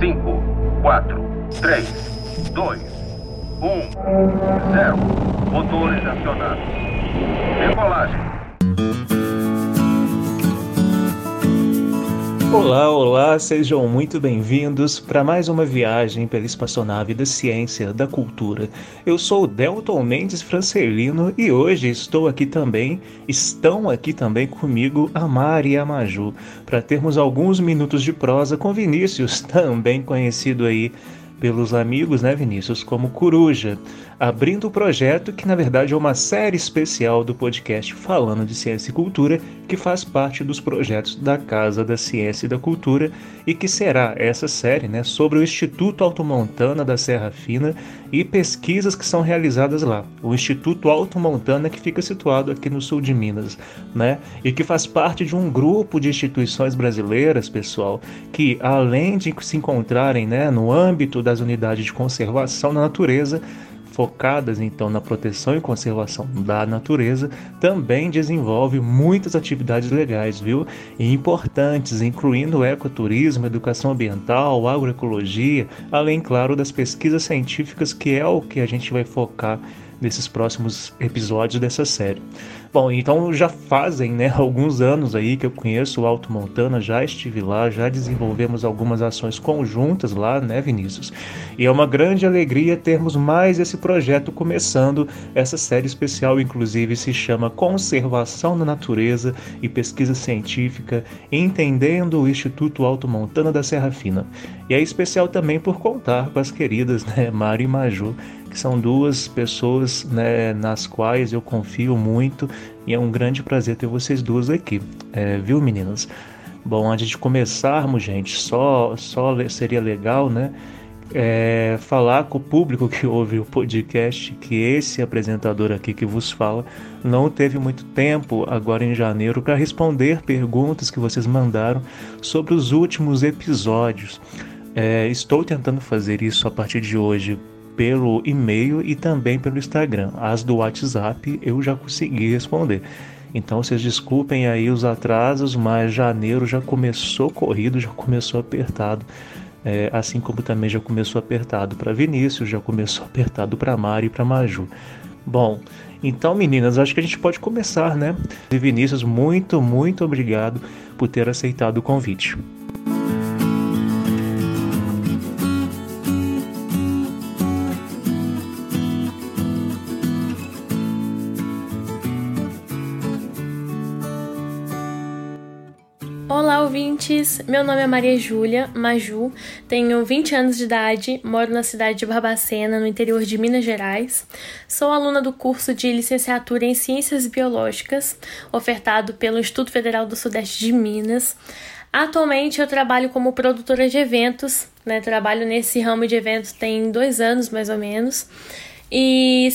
5, 4, 3, 2, 1, 0. Motores acionados. Decolagem. Olá, olá, sejam muito bem-vindos para mais uma viagem pela espaçonave da ciência, da cultura. Eu sou o Delton Mendes Francelino e hoje estou aqui também, estão aqui também comigo a Mari e a Maju, para termos alguns minutos de prosa com Vinícius, também conhecido aí pelos amigos, né, Vinícius, como Coruja, abrindo o projeto que na verdade é uma série especial do podcast falando de ciência e cultura, que faz parte dos projetos da Casa da Ciência e da Cultura e que será essa série, né, sobre o Instituto Alto Montana da Serra Fina e pesquisas que são realizadas lá. O Instituto Alto Montana que fica situado aqui no sul de Minas, né, e que faz parte de um grupo de instituições brasileiras, pessoal, que além de se encontrarem, né, no âmbito das unidades de conservação da natureza, focadas então na proteção e conservação da natureza, também desenvolve muitas atividades legais, viu? E importantes, incluindo ecoturismo, educação ambiental, agroecologia, além, claro, das pesquisas científicas, que é o que a gente vai focar nesses próximos episódios dessa série. Bom, então já fazem né, alguns anos aí que eu conheço o Alto Montana, já estive lá, já desenvolvemos algumas ações conjuntas lá, né, Vinícius? E é uma grande alegria termos mais esse projeto começando. Essa série especial, inclusive, se chama Conservação da Natureza e Pesquisa Científica, entendendo o Instituto Alto Montana da Serra Fina. E é especial também por contar com as queridas né, Mari e Maju que são duas pessoas né, nas quais eu confio muito e é um grande prazer ter vocês duas aqui, é, viu meninas? Bom, antes de começarmos, gente, só, só seria legal, né? É, falar com o público que ouve o podcast que esse apresentador aqui que vos fala não teve muito tempo agora em janeiro para responder perguntas que vocês mandaram sobre os últimos episódios. É, estou tentando fazer isso a partir de hoje pelo e-mail e também pelo Instagram. As do WhatsApp eu já consegui responder. Então vocês desculpem aí os atrasos, mas janeiro já começou corrido, já começou apertado. É, assim como também já começou apertado para Vinícius, já começou apertado para Mari e para Maju. Bom, então meninas, acho que a gente pode começar, né? E Vinícius, muito, muito obrigado por ter aceitado o convite. Ouvintes! Meu nome é Maria Júlia Maju, tenho 20 anos de idade, moro na cidade de Barbacena, no interior de Minas Gerais. Sou aluna do curso de licenciatura em Ciências Biológicas, ofertado pelo Instituto Federal do Sudeste de Minas. Atualmente eu trabalho como produtora de eventos, né? Trabalho nesse ramo de eventos tem dois anos mais ou menos. E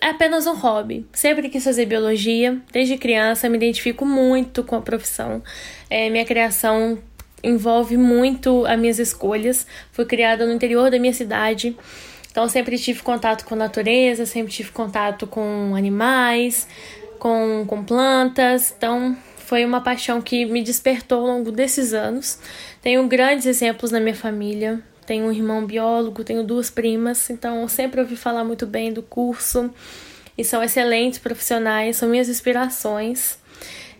é apenas um hobby. Sempre quis fazer biologia, desde criança me identifico muito com a profissão. É, minha criação envolve muito as minhas escolhas. Fui criada no interior da minha cidade, então sempre tive contato com a natureza, sempre tive contato com animais, com, com plantas. Então foi uma paixão que me despertou ao longo desses anos. Tenho grandes exemplos na minha família. Tenho um irmão biólogo, tenho duas primas, então sempre ouvi falar muito bem do curso e são excelentes profissionais, são minhas inspirações.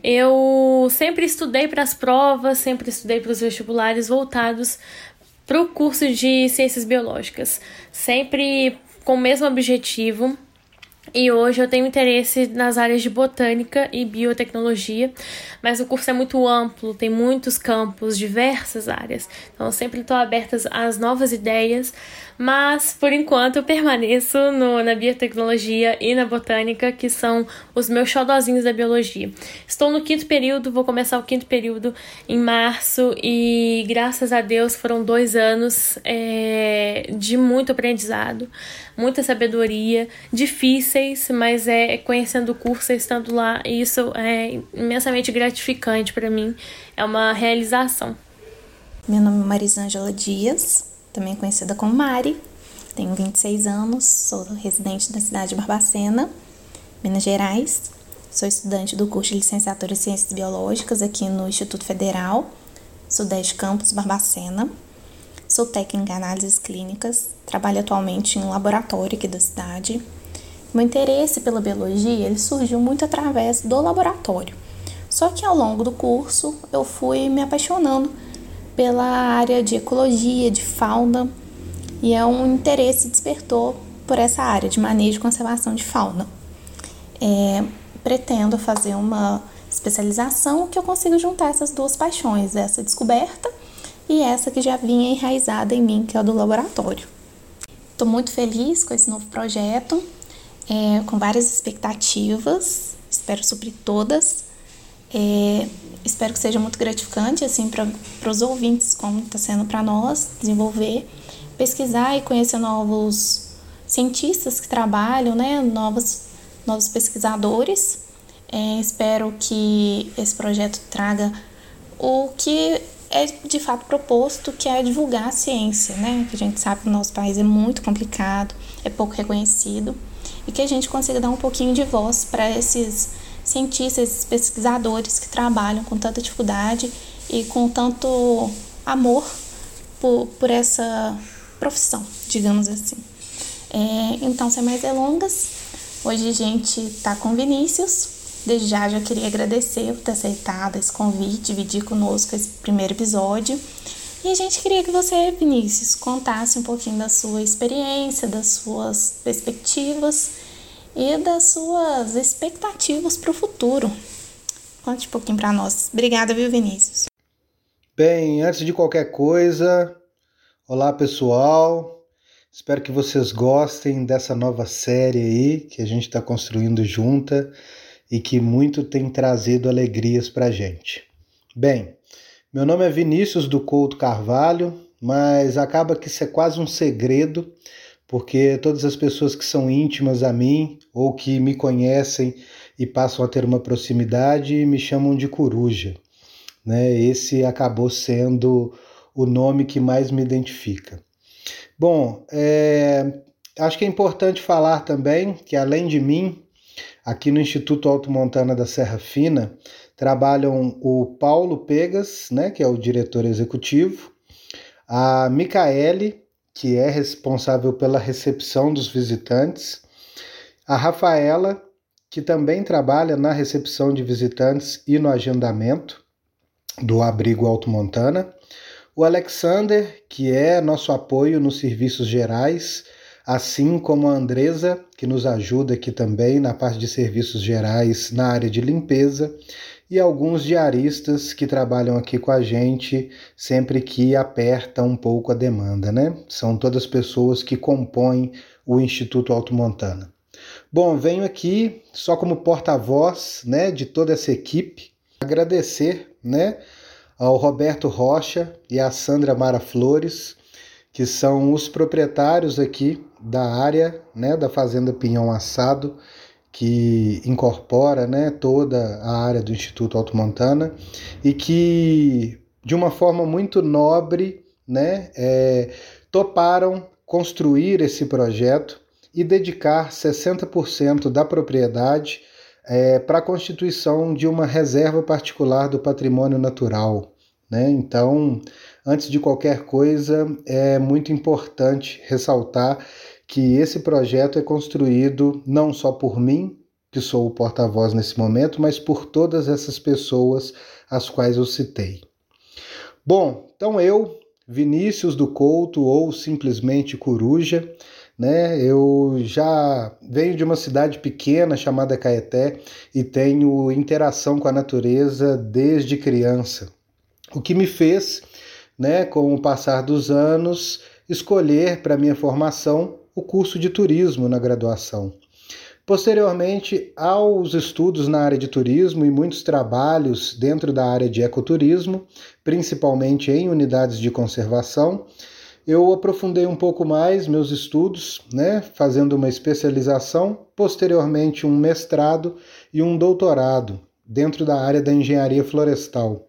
Eu sempre estudei para as provas, sempre estudei para os vestibulares voltados para o curso de ciências biológicas, sempre com o mesmo objetivo E hoje eu tenho interesse nas áreas de botânica e biotecnologia, mas o curso é muito amplo, tem muitos campos, diversas áreas. Então eu sempre estou aberta às novas ideias, mas por enquanto eu permaneço no, na biotecnologia e na botânica, que são os meus xodozinhos da biologia. Estou no quinto período, vou começar o quinto período em março e graças a Deus foram dois anos é, de muito aprendizado, muita sabedoria, difíceis, mas é conhecendo o curso, estando lá, e isso é imensamente gratificante para mim, é uma realização. Meu nome é Marisângela Dias, também conhecida como Mari. Tenho 26 anos, sou residente da cidade de Barbacena, Minas Gerais. Sou estudante do curso de licenciatura em Ciências Biológicas aqui no Instituto Federal, Sudeste Campus Barbacena. Sou técnica em análises clínicas, trabalho atualmente em um laboratório aqui da cidade. Meu interesse pela biologia ele surgiu muito através do laboratório. Só que ao longo do curso eu fui me apaixonando pela área de ecologia, de fauna, e é um interesse despertou por essa área de manejo e conservação de fauna. É, pretendo fazer uma especialização que eu consiga juntar essas duas paixões, essa descoberta e essa que já vinha enraizada em mim, que é a do laboratório. Estou muito feliz com esse novo projeto, é, com várias expectativas, espero suprir todas. É, espero que seja muito gratificante assim para os ouvintes, como está sendo para nós desenvolver, pesquisar e conhecer novos cientistas que trabalham, né, novos, novos pesquisadores. É, espero que esse projeto traga o que é de fato proposto, que é divulgar a ciência, né? Que a gente sabe que o nosso país é muito complicado, é pouco reconhecido, e que a gente consiga dar um pouquinho de voz para esses cientistas, pesquisadores que trabalham com tanta dificuldade e com tanto amor por, por essa profissão, digamos assim. É, então, sem mais delongas, hoje a gente está com Vinícius. Desde já já queria agradecer por ter aceitado esse convite, dividir conosco esse primeiro episódio. E a gente queria que você, Vinícius, contasse um pouquinho da sua experiência, das suas perspectivas e das suas expectativas para o futuro. Conte um pouquinho para nós. Obrigada, viu, Vinícius? Bem, antes de qualquer coisa, olá pessoal. Espero que vocês gostem dessa nova série aí que a gente está construindo junta e que muito tem trazido alegrias para gente. Bem, meu nome é Vinícius do Couto Carvalho, mas acaba que isso é quase um segredo porque todas as pessoas que são íntimas a mim ou que me conhecem e passam a ter uma proximidade me chamam de coruja. Né? Esse acabou sendo o nome que mais me identifica. Bom, é, acho que é importante falar também que, além de mim, aqui no Instituto Alto Montana da Serra Fina, trabalham o Paulo Pegas, né, que é o diretor executivo, a Micaele, que é responsável pela recepção dos visitantes, a Rafaela, que também trabalha na recepção de visitantes e no agendamento do Abrigo Alto Montana, o Alexander, que é nosso apoio nos serviços gerais, assim como a Andresa, que nos ajuda aqui também na parte de serviços gerais na área de limpeza, e alguns diaristas que trabalham aqui com a gente sempre que aperta um pouco a demanda, né? São todas pessoas que compõem o Instituto Alto Montana. Bom, venho aqui só como porta-voz, né, de toda essa equipe, agradecer, né, ao Roberto Rocha e à Sandra Mara Flores, que são os proprietários aqui da área, né, da Fazenda Pinhão Assado, que incorpora né, toda a área do Instituto Alto Montana e que, de uma forma muito nobre, né, é, toparam construir esse projeto e dedicar 60% da propriedade é, para a constituição de uma reserva particular do patrimônio natural. Né? Então, antes de qualquer coisa, é muito importante ressaltar que esse projeto é construído não só por mim, que sou o porta-voz nesse momento, mas por todas essas pessoas as quais eu citei. Bom, então eu, Vinícius do Couto ou simplesmente Coruja, né? Eu já venho de uma cidade pequena chamada Caeté e tenho interação com a natureza desde criança. O que me fez, né, com o passar dos anos, escolher para minha formação o curso de turismo na graduação. Posteriormente, aos estudos na área de turismo e muitos trabalhos dentro da área de ecoturismo, principalmente em unidades de conservação, eu aprofundei um pouco mais meus estudos, né, fazendo uma especialização, posteriormente um mestrado e um doutorado dentro da área da engenharia florestal.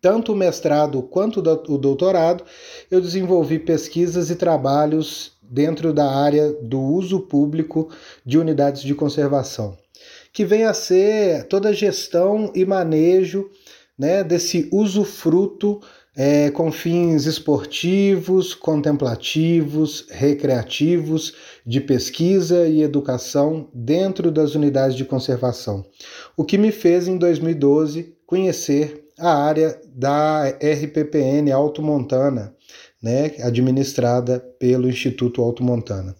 Tanto o mestrado quanto o doutorado, eu desenvolvi pesquisas e trabalhos dentro da área do uso público de unidades de conservação, que vem a ser toda a gestão e manejo né, desse usufruto é, com fins esportivos, contemplativos, recreativos, de pesquisa e educação dentro das unidades de conservação. O que me fez, em 2012, conhecer a área da RPPN Alto Montana, né, administrada pelo Instituto Alto Montana.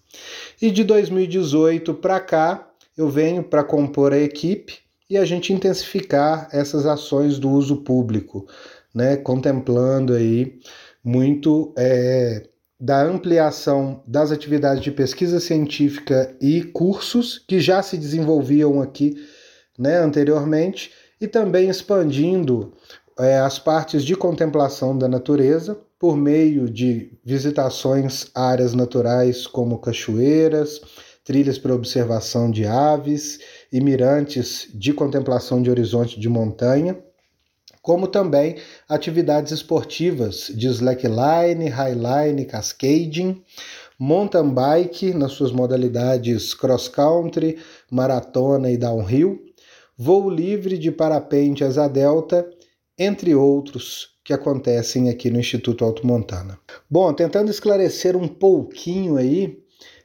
E de 2018 para cá, eu venho para compor a equipe e a gente intensificar essas ações do uso público, né, contemplando aí muito é, da ampliação das atividades de pesquisa científica e cursos que já se desenvolviam aqui né, anteriormente e também expandindo é, as partes de contemplação da natureza por meio de visitações a áreas naturais como cachoeiras, trilhas para observação de aves e mirantes de contemplação de horizonte de montanha, como também atividades esportivas de slackline, highline, cascading, mountain bike nas suas modalidades cross country, maratona e downhill, voo livre de parapente asa delta, entre outros que acontecem aqui no Instituto Alto Montana. Bom, tentando esclarecer um pouquinho aí,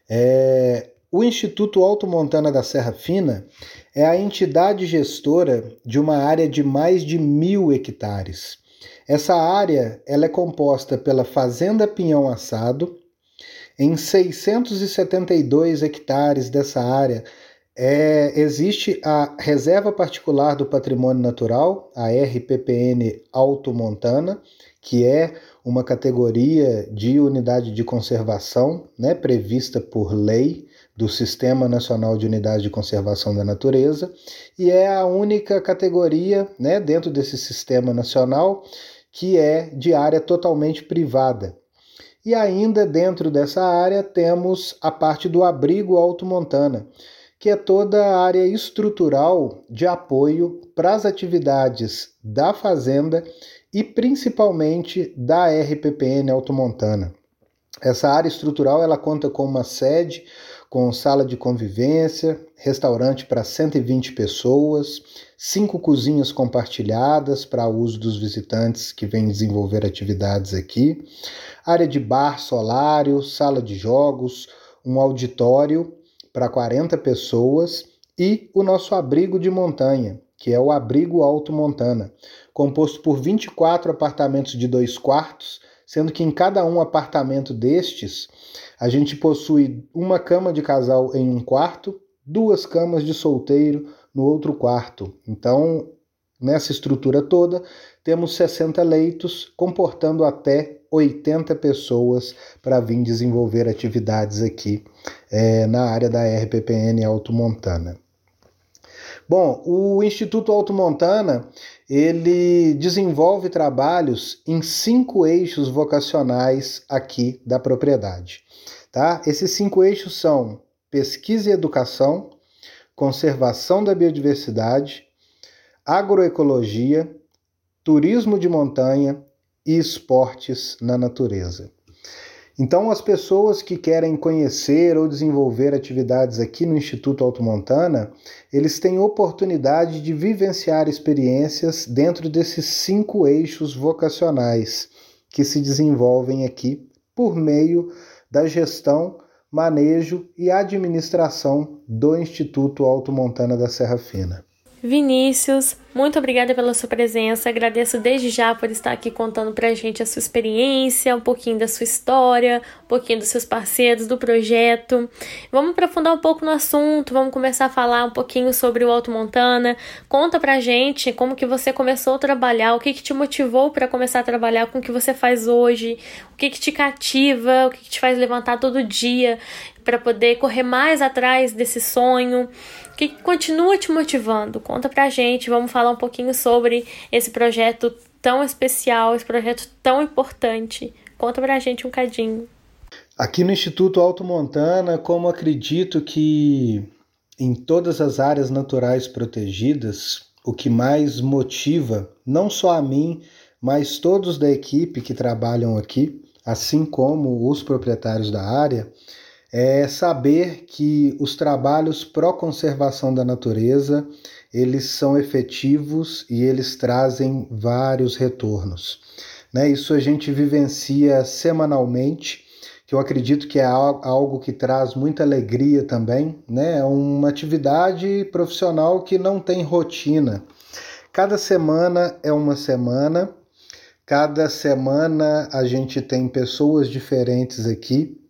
é, o Instituto Alto Montana da Serra Fina é a entidade gestora de uma área de mais de mil hectares. Essa área ela é composta pela Fazenda Pinhão Assado. Em 672 hectares dessa área é, existe a Reserva Particular do Patrimônio Natural, a RPPN Alto Montana, que é uma categoria de unidade de conservação né, prevista por lei do Sistema Nacional de Unidade de Conservação da Natureza, e é a única categoria né, dentro desse sistema nacional que é de área totalmente privada. E ainda dentro dessa área temos a parte do abrigo Alto Montana, que é toda a área estrutural de apoio para as atividades da fazenda e principalmente da RPPN Automontana. Essa área estrutural ela conta com uma sede, com sala de convivência, restaurante para 120 pessoas, cinco cozinhas compartilhadas para uso dos visitantes que vêm desenvolver atividades aqui, área de bar solário, sala de jogos, um auditório para 40 pessoas e o nosso abrigo de montanha, que é o Abrigo Alto Montana, composto por 24 apartamentos de dois quartos, sendo que em cada um apartamento destes a gente possui uma cama de casal em um quarto, duas camas de solteiro no outro quarto. Então, nessa estrutura toda, temos 60 leitos, comportando até 80 pessoas para vir desenvolver atividades aqui é, na área da RPPN Alto Montana. Bom, o Instituto Alto Montana ele desenvolve trabalhos em cinco eixos vocacionais aqui da propriedade. Tá? Esses cinco eixos são pesquisa e educação, conservação da biodiversidade, agroecologia, turismo de montanha e esportes na natureza. Então, as pessoas que querem conhecer ou desenvolver atividades aqui no Instituto Alto Montana, eles têm oportunidade de vivenciar experiências dentro desses cinco eixos vocacionais que se desenvolvem aqui por meio da gestão, manejo e administração do Instituto Alto Montana da Serra Fina. Vinícius, muito obrigada pela sua presença. Agradeço desde já por estar aqui contando pra gente a sua experiência, um pouquinho da sua história, um pouquinho dos seus parceiros, do projeto. Vamos aprofundar um pouco no assunto, vamos começar a falar um pouquinho sobre o Alto Montana. Conta pra gente como que você começou a trabalhar, o que que te motivou para começar a trabalhar com o que você faz hoje, o que que te cativa, o que que te faz levantar todo dia para poder correr mais atrás desse sonho que continua te motivando? Conta pra gente, vamos falar um pouquinho sobre esse projeto tão especial, esse projeto tão importante. Conta pra gente um cadinho. Aqui no Instituto Alto Montana, como acredito que em todas as áreas naturais protegidas, o que mais motiva, não só a mim, mas todos da equipe que trabalham aqui, assim como os proprietários da área, é saber que os trabalhos pró-conservação da natureza eles são efetivos e eles trazem vários retornos. Né? Isso a gente vivencia semanalmente, que eu acredito que é algo que traz muita alegria também. Né? É uma atividade profissional que não tem rotina. Cada semana é uma semana, cada semana a gente tem pessoas diferentes aqui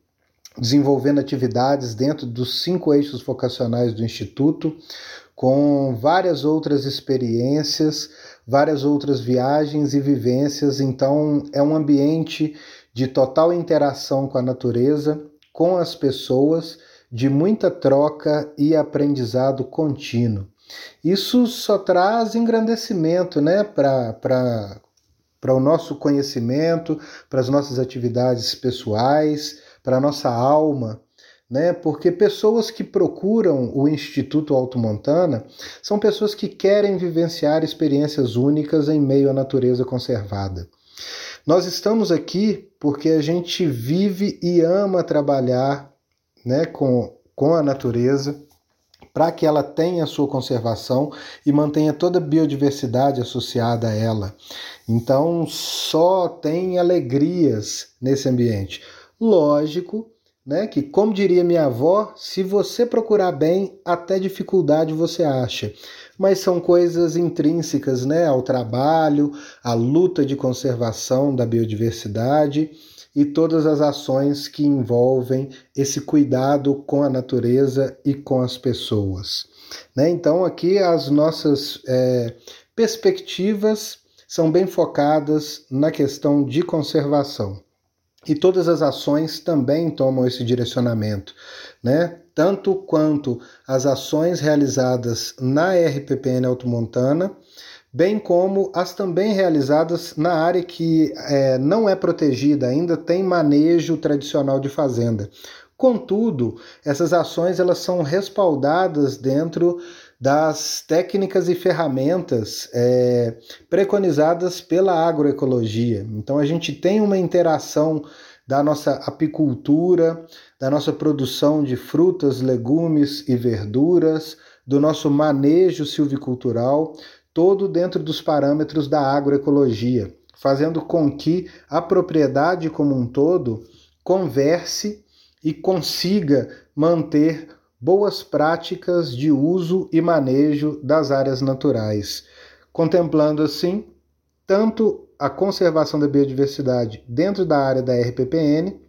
desenvolvendo atividades dentro dos cinco eixos vocacionais do Instituto, com várias outras experiências, várias outras viagens e vivências. Então, é um ambiente de total interação com a natureza, com as pessoas, de muita troca e aprendizado contínuo. Isso só traz engrandecimento né, para o nosso conhecimento, para as nossas atividades pessoais para a nossa alma, né? Porque pessoas que procuram o Instituto Alto Montana são pessoas que querem vivenciar experiências únicas em meio à natureza conservada. Nós estamos aqui porque a gente vive e ama trabalhar né, com, com a natureza para que ela tenha sua conservação e mantenha toda a biodiversidade associada a ela. Então, só tem alegrias nesse ambiente. Lógico, né, que como diria minha avó, se você procurar bem, até dificuldade você acha. Mas são coisas intrínsecas, né, ao trabalho, à luta de conservação da biodiversidade e todas as ações que envolvem esse cuidado com a natureza e com as pessoas. Né? Então, aqui as nossas é, perspectivas são bem focadas na questão de conservação. E todas as ações também tomam esse direcionamento, né? Tanto quanto as ações realizadas na RPPN Automontana, bem como as também realizadas na área que é, não é protegida, ainda tem manejo tradicional de fazenda. Contudo, essas ações elas são respaldadas dentro das técnicas e ferramentas é, preconizadas pela agroecologia. Então a gente tem uma interação da nossa apicultura, da nossa produção de frutas, legumes e verduras, do nosso manejo silvicultural, todo dentro dos parâmetros da agroecologia, fazendo com que a propriedade como um todo converse e consiga manter boas práticas de uso e manejo das áreas naturais, contemplando assim tanto a conservação da biodiversidade dentro da área da RPPN,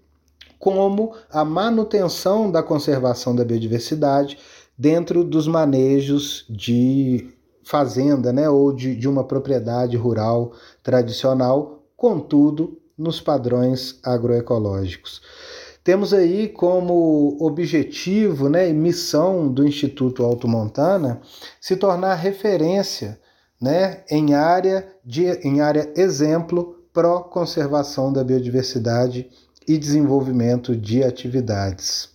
como a manutenção da conservação da biodiversidade dentro dos manejos de fazenda né, ou de, de uma propriedade rural tradicional, contudo, nos padrões agroecológicos. Temos aí como objetivo né, e missão do Instituto Alto Montana se tornar referência né, em, área de, em área exemplo pró-conservação da biodiversidade e desenvolvimento de atividades.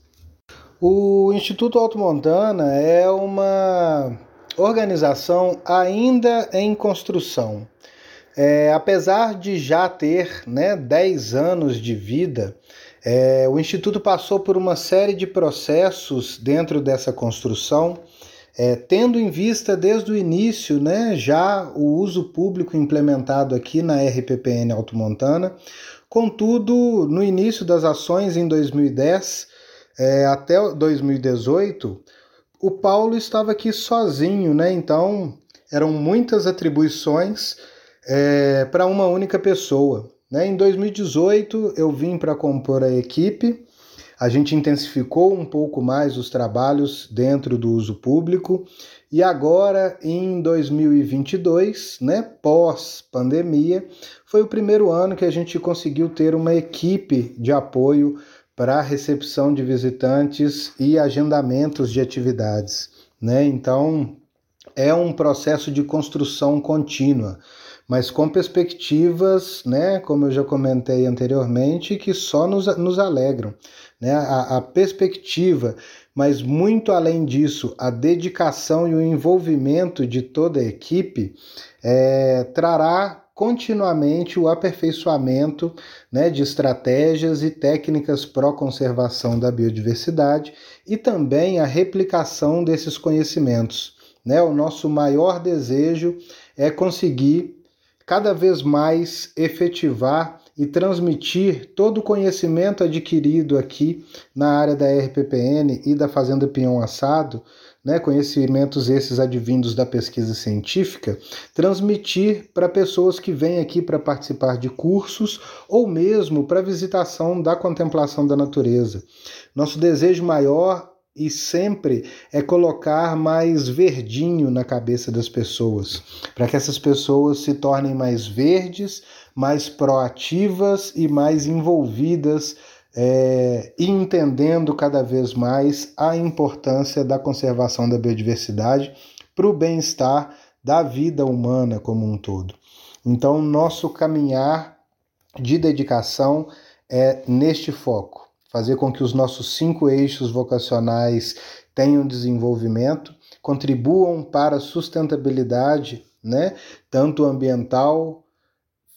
O Instituto Alto Montana é uma organização ainda em construção. É, apesar de já ter né, 10 anos de vida, é, o Instituto passou por uma série de processos dentro dessa construção, é, tendo em vista desde o início né, já o uso público implementado aqui na RPPN Alto Montana. Contudo, no início das ações em 2010 é, até 2018, o Paulo estava aqui sozinho, né? Então eram muitas atribuições é, para uma única pessoa. Né? Em 2018 eu vim para compor a equipe, a gente intensificou um pouco mais os trabalhos dentro do uso público e agora em 2022, né, pós pandemia, foi o primeiro ano que a gente conseguiu ter uma equipe de apoio para recepção de visitantes e agendamentos de atividades, né? Então, é um processo de construção contínua, mas com perspectivas, né, como eu já comentei anteriormente, que só nos, nos alegram. Né? A, a perspectiva, mas muito além disso, a dedicação e o envolvimento de toda a equipe é, trará continuamente o aperfeiçoamento né, de estratégias e técnicas pró-conservação da biodiversidade e também a replicação desses conhecimentos. Né? O nosso maior desejo é conseguir cada vez mais efetivar e transmitir todo o conhecimento adquirido aqui na área da RPPN e da Fazenda Pinhão Assado né, conhecimentos esses advindos da pesquisa científica, transmitir para pessoas que vêm aqui para participar de cursos ou mesmo para visitação da contemplação da natureza. Nosso desejo maior e sempre é colocar mais verdinho na cabeça das pessoas, para que essas pessoas se tornem mais verdes, mais proativas e mais envolvidas é, entendendo cada vez mais a importância da conservação da biodiversidade para o bem-estar da vida humana como um todo. Então, nosso caminhar de dedicação é neste foco, fazer com que os nossos cinco eixos vocacionais tenham desenvolvimento, contribuam para a sustentabilidade, né, tanto ambiental,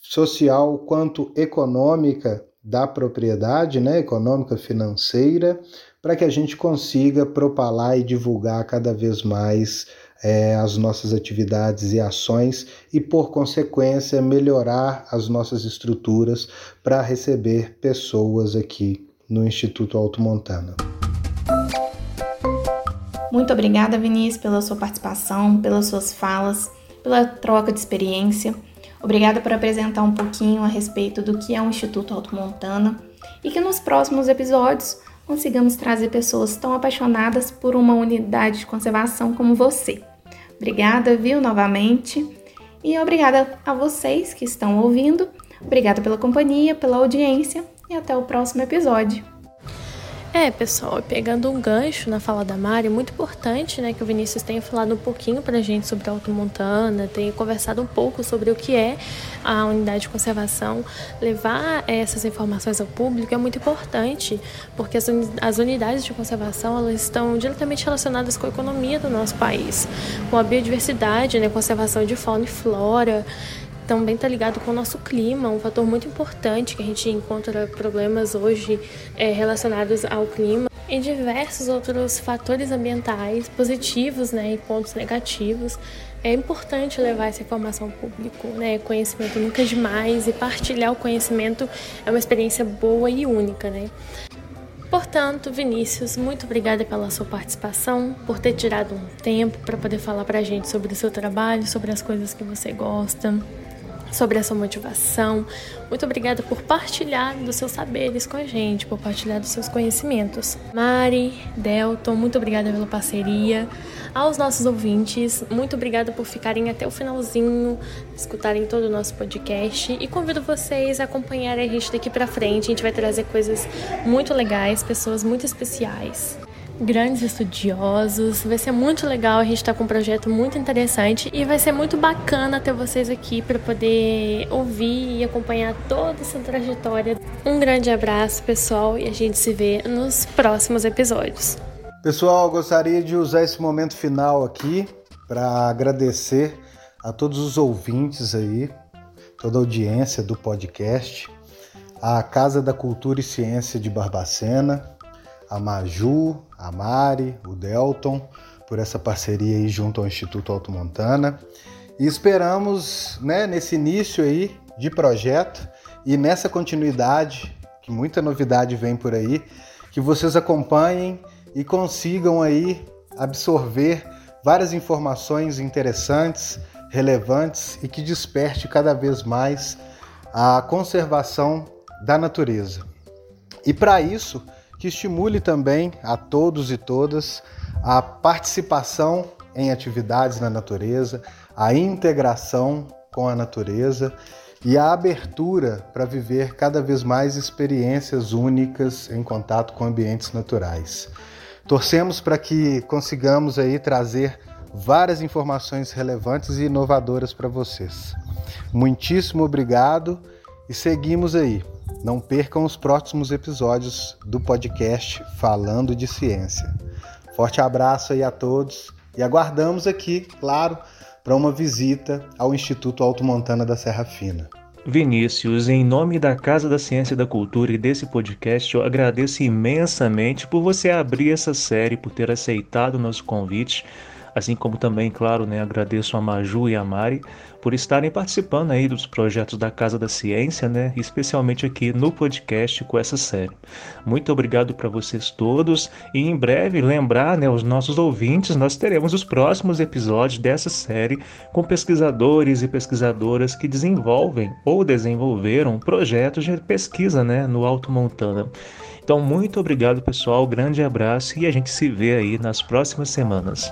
social quanto econômica da propriedade né, econômica financeira para que a gente consiga propalar e divulgar cada vez mais é, as nossas atividades e ações e, por consequência, melhorar as nossas estruturas para receber pessoas aqui no Instituto Alto Montana. Muito obrigada, Vinícius, pela sua participação, pelas suas falas, pela troca de experiência. Obrigada por apresentar um pouquinho a respeito do que é o Instituto Alto Montana e que nos próximos episódios consigamos trazer pessoas tão apaixonadas por uma unidade de conservação como você. Obrigada, viu, novamente. E obrigada a vocês que estão ouvindo. Obrigada pela companhia, pela audiência e até o próximo episódio. É, pessoal, pegando um gancho na fala da Mari, muito importante, né, que o Vinícius tenha falado um pouquinho pra gente sobre a Alto Montana, tenha conversado um pouco sobre o que é a unidade de conservação. Levar essas informações ao público é muito importante, porque as unidades de conservação, elas estão diretamente relacionadas com a economia do nosso país, com a biodiversidade, né, conservação de fauna e flora, também está ligado com o nosso clima, um fator muito importante que a gente encontra problemas hoje é, relacionados ao clima e diversos outros fatores ambientais positivos né, e pontos negativos. É importante levar essa informação ao público, né? Conhecimento nunca é demais e partilhar o conhecimento é uma experiência boa e única, né? Portanto, Vinícius, muito obrigada pela sua participação, por ter tirado um tempo para poder falar para a gente sobre o seu trabalho, sobre as coisas que você gosta sobre a sua motivação. Muito obrigada por partilhar dos seus saberes com a gente, por partilhar dos seus conhecimentos. Mari, Delton, muito obrigada pela parceria. Aos nossos ouvintes, muito obrigada por ficarem até o finalzinho, escutarem todo o nosso podcast e convido vocês a acompanharem a gente daqui para frente. A gente vai trazer coisas muito legais, pessoas muito especiais grandes estudiosos. Vai ser muito legal, a gente está com um projeto muito interessante e vai ser muito bacana ter vocês aqui para poder ouvir e acompanhar toda essa trajetória. Um grande abraço, pessoal, e a gente se vê nos próximos episódios. Pessoal, gostaria de usar esse momento final aqui para agradecer a todos os ouvintes aí, toda a audiência do podcast, a Casa da Cultura e Ciência de Barbacena, a Maju, a Mari, o Delton, por essa parceria aí junto ao Instituto Alto Montana. E esperamos, né, nesse início aí de projeto e nessa continuidade, que muita novidade vem por aí, que vocês acompanhem e consigam aí absorver várias informações interessantes, relevantes e que desperte cada vez mais a conservação da natureza. E para isso, que estimule também a todos e todas a participação em atividades na natureza, a integração com a natureza e a abertura para viver cada vez mais experiências únicas em contato com ambientes naturais. Torcemos para que consigamos aí trazer várias informações relevantes e inovadoras para vocês. Muitíssimo obrigado e seguimos aí. Não percam os próximos episódios do podcast Falando de Ciência. Forte abraço aí a todos e aguardamos aqui, claro, para uma visita ao Instituto Alto Montana da Serra Fina. Vinícius, em nome da Casa da Ciência e da Cultura e desse podcast, eu agradeço imensamente por você abrir essa série, por ter aceitado o nosso convite. Assim como também, claro, né, agradeço a Maju e a Mari por estarem participando aí dos projetos da Casa da Ciência, né, especialmente aqui no podcast com essa série. Muito obrigado para vocês todos e em breve lembrar, né, os nossos ouvintes, nós teremos os próximos episódios dessa série com pesquisadores e pesquisadoras que desenvolvem ou desenvolveram projetos de pesquisa, né, no Alto Montana. Então, muito obrigado, pessoal. Grande abraço e a gente se vê aí nas próximas semanas.